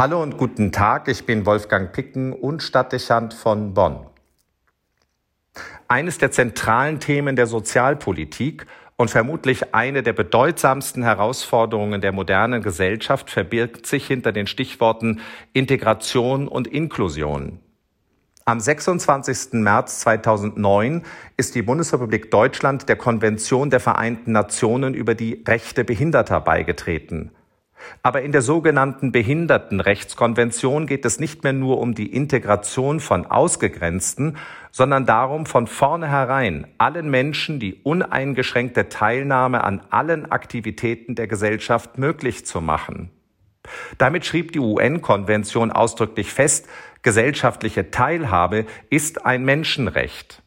Hallo und guten Tag, ich bin Wolfgang Picken und Stadtdechant von Bonn. Eines der zentralen Themen der Sozialpolitik und vermutlich eine der bedeutsamsten Herausforderungen der modernen Gesellschaft verbirgt sich hinter den Stichworten Integration und Inklusion. Am 26. März 2009 ist die Bundesrepublik Deutschland der Konvention der Vereinten Nationen über die Rechte Behinderter beigetreten. Aber in der sogenannten Behindertenrechtskonvention geht es nicht mehr nur um die Integration von Ausgegrenzten, sondern darum, von vornherein allen Menschen die uneingeschränkte Teilnahme an allen Aktivitäten der Gesellschaft möglich zu machen. Damit schrieb die UN-Konvention ausdrücklich fest, gesellschaftliche Teilhabe ist ein Menschenrecht.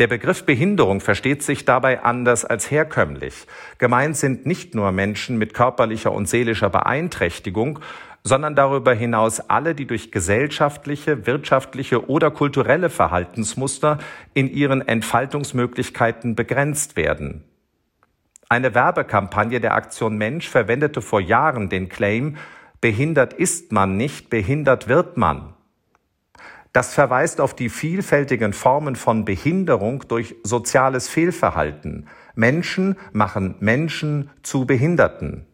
Der Begriff Behinderung versteht sich dabei anders als herkömmlich. Gemeint sind nicht nur Menschen mit körperlicher und seelischer Beeinträchtigung, sondern darüber hinaus alle, die durch gesellschaftliche, wirtschaftliche oder kulturelle Verhaltensmuster in ihren Entfaltungsmöglichkeiten begrenzt werden. Eine Werbekampagne der Aktion Mensch verwendete vor Jahren den Claim Behindert ist man nicht, behindert wird man. Das verweist auf die vielfältigen Formen von Behinderung durch soziales Fehlverhalten. Menschen machen Menschen zu Behinderten.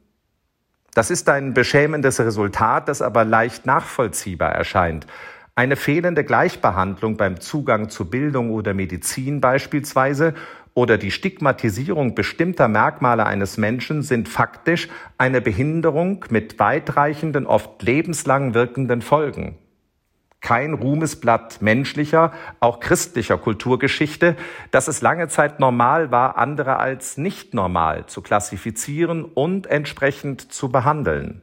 Das ist ein beschämendes Resultat, das aber leicht nachvollziehbar erscheint. Eine fehlende Gleichbehandlung beim Zugang zu Bildung oder Medizin beispielsweise oder die Stigmatisierung bestimmter Merkmale eines Menschen sind faktisch eine Behinderung mit weitreichenden, oft lebenslang wirkenden Folgen kein Ruhmesblatt menschlicher, auch christlicher Kulturgeschichte, dass es lange Zeit normal war, andere als nicht normal zu klassifizieren und entsprechend zu behandeln.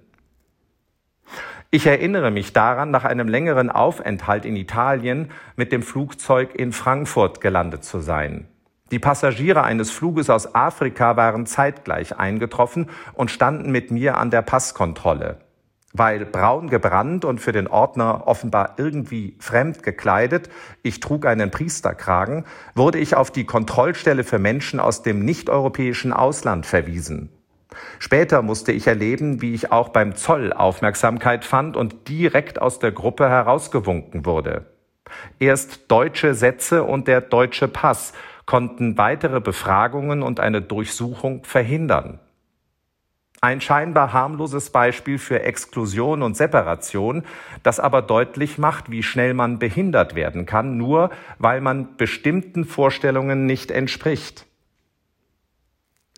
Ich erinnere mich daran, nach einem längeren Aufenthalt in Italien mit dem Flugzeug in Frankfurt gelandet zu sein. Die Passagiere eines Fluges aus Afrika waren zeitgleich eingetroffen und standen mit mir an der Passkontrolle weil braun gebrannt und für den Ordner offenbar irgendwie fremd gekleidet, ich trug einen Priesterkragen, wurde ich auf die Kontrollstelle für Menschen aus dem nicht-europäischen Ausland verwiesen. Später musste ich erleben, wie ich auch beim Zoll Aufmerksamkeit fand und direkt aus der Gruppe herausgewunken wurde. Erst deutsche Sätze und der deutsche Pass konnten weitere Befragungen und eine Durchsuchung verhindern. Ein scheinbar harmloses Beispiel für Exklusion und Separation, das aber deutlich macht, wie schnell man behindert werden kann, nur weil man bestimmten Vorstellungen nicht entspricht.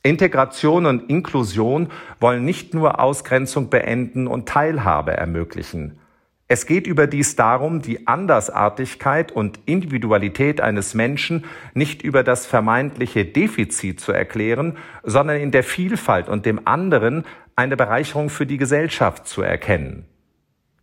Integration und Inklusion wollen nicht nur Ausgrenzung beenden und Teilhabe ermöglichen. Es geht überdies darum, die Andersartigkeit und Individualität eines Menschen nicht über das vermeintliche Defizit zu erklären, sondern in der Vielfalt und dem anderen eine Bereicherung für die Gesellschaft zu erkennen.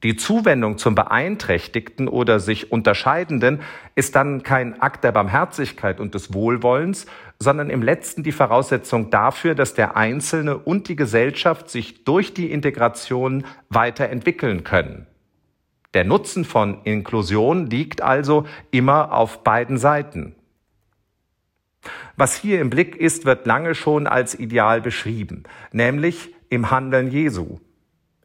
Die Zuwendung zum Beeinträchtigten oder sich Unterscheidenden ist dann kein Akt der Barmherzigkeit und des Wohlwollens, sondern im letzten die Voraussetzung dafür, dass der Einzelne und die Gesellschaft sich durch die Integration weiterentwickeln können. Der Nutzen von Inklusion liegt also immer auf beiden Seiten. Was hier im Blick ist, wird lange schon als Ideal beschrieben, nämlich im Handeln Jesu.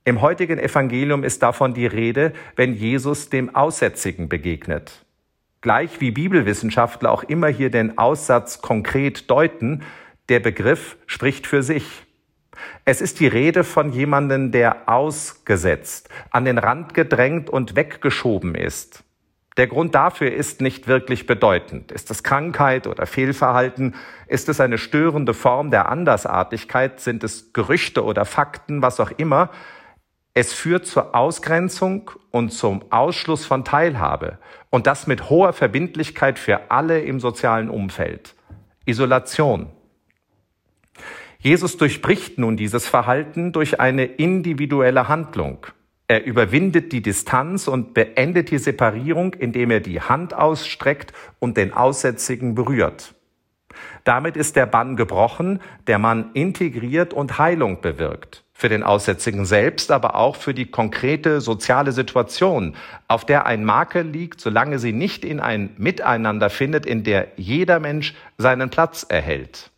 Im heutigen Evangelium ist davon die Rede, wenn Jesus dem Aussätzigen begegnet. Gleich wie Bibelwissenschaftler auch immer hier den Aussatz konkret deuten, der Begriff spricht für sich. Es ist die Rede von jemandem, der ausgesetzt, an den Rand gedrängt und weggeschoben ist. Der Grund dafür ist nicht wirklich bedeutend. Ist es Krankheit oder Fehlverhalten? Ist es eine störende Form der Andersartigkeit? Sind es Gerüchte oder Fakten? Was auch immer. Es führt zur Ausgrenzung und zum Ausschluss von Teilhabe. Und das mit hoher Verbindlichkeit für alle im sozialen Umfeld. Isolation. Jesus durchbricht nun dieses Verhalten durch eine individuelle Handlung. Er überwindet die Distanz und beendet die Separierung, indem er die Hand ausstreckt und den Aussätzigen berührt. Damit ist der Bann gebrochen, der Mann integriert und Heilung bewirkt. Für den Aussätzigen selbst, aber auch für die konkrete soziale Situation, auf der ein Makel liegt, solange sie nicht in ein Miteinander findet, in der jeder Mensch seinen Platz erhält.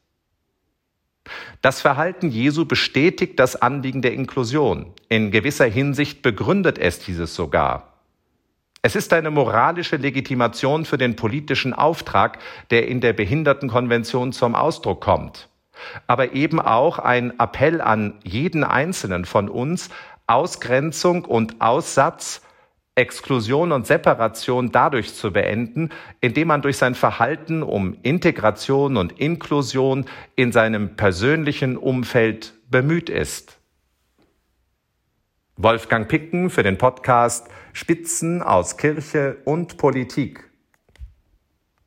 Das Verhalten Jesu bestätigt das Anliegen der Inklusion. In gewisser Hinsicht begründet es dieses sogar. Es ist eine moralische Legitimation für den politischen Auftrag, der in der Behindertenkonvention zum Ausdruck kommt. Aber eben auch ein Appell an jeden Einzelnen von uns, Ausgrenzung und Aussatz, Exklusion und Separation dadurch zu beenden, indem man durch sein Verhalten um Integration und Inklusion in seinem persönlichen Umfeld bemüht ist. Wolfgang Picken für den Podcast Spitzen aus Kirche und Politik.